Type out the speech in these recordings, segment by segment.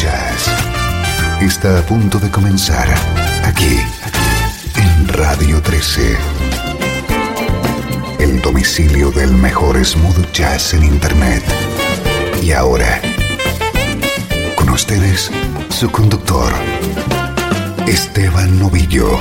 Jazz está a punto de comenzar aquí en Radio 13. El domicilio del mejor smooth jazz en Internet. Y ahora, con ustedes, su conductor, Esteban Novillo.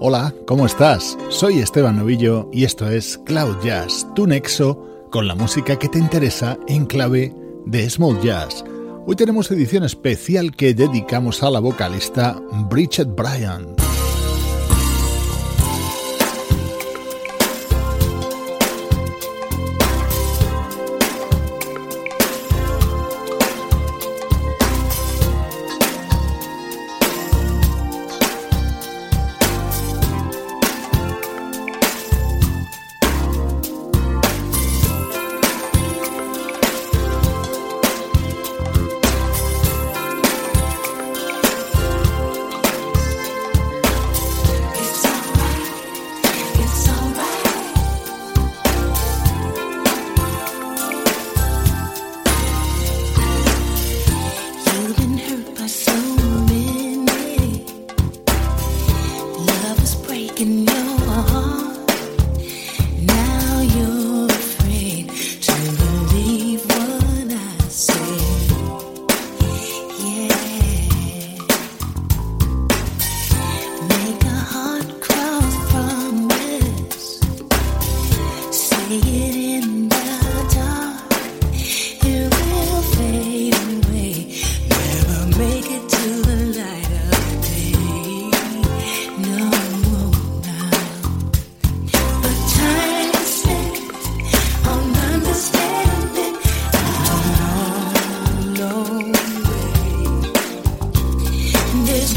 Hola, ¿cómo estás? Soy Esteban Novillo y esto es Cloud Jazz, tu nexo con la música que te interesa en clave de smooth jazz. Hoy tenemos edición especial que dedicamos a la vocalista Bridget Bryan.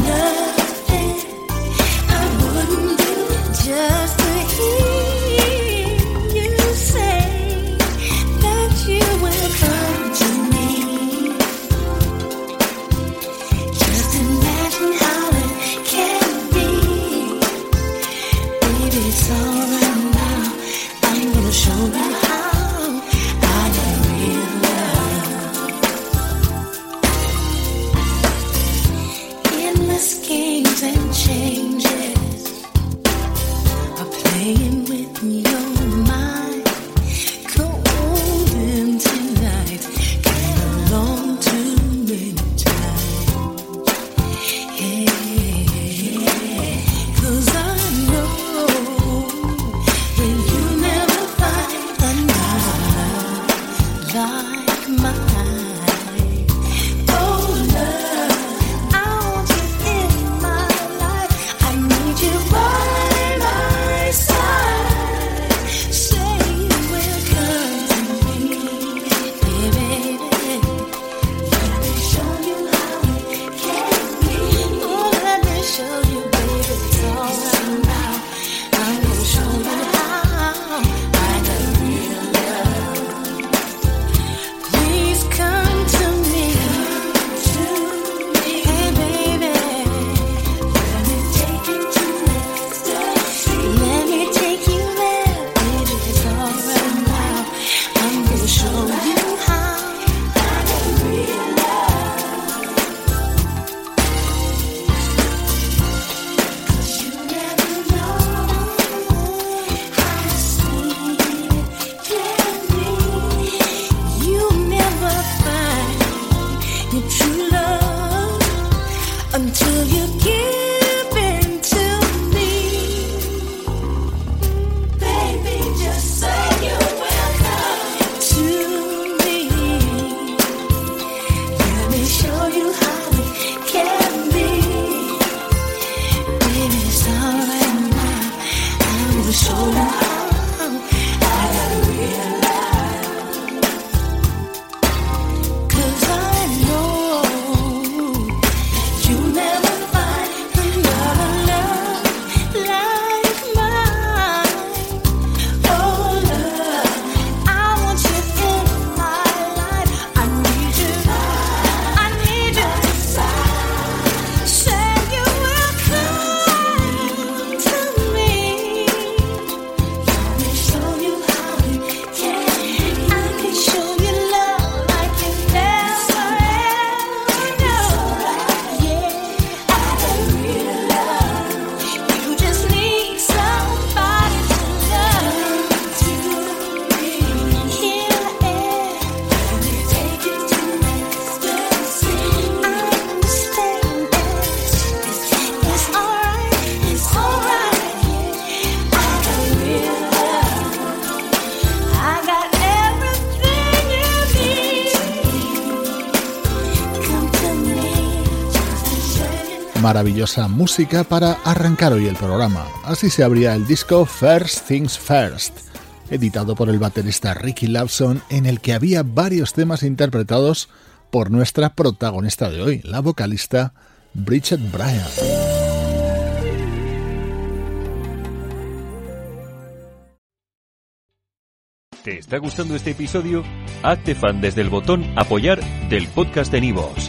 love. Christmas games and chains. True love until you give. Maravillosa música para arrancar hoy el programa. Así se abría el disco First Things First, editado por el baterista Ricky Lawson, en el que había varios temas interpretados por nuestra protagonista de hoy, la vocalista Bridget Bryan. ¿Te está gustando este episodio? Hazte fan desde el botón Apoyar del podcast de Nivos.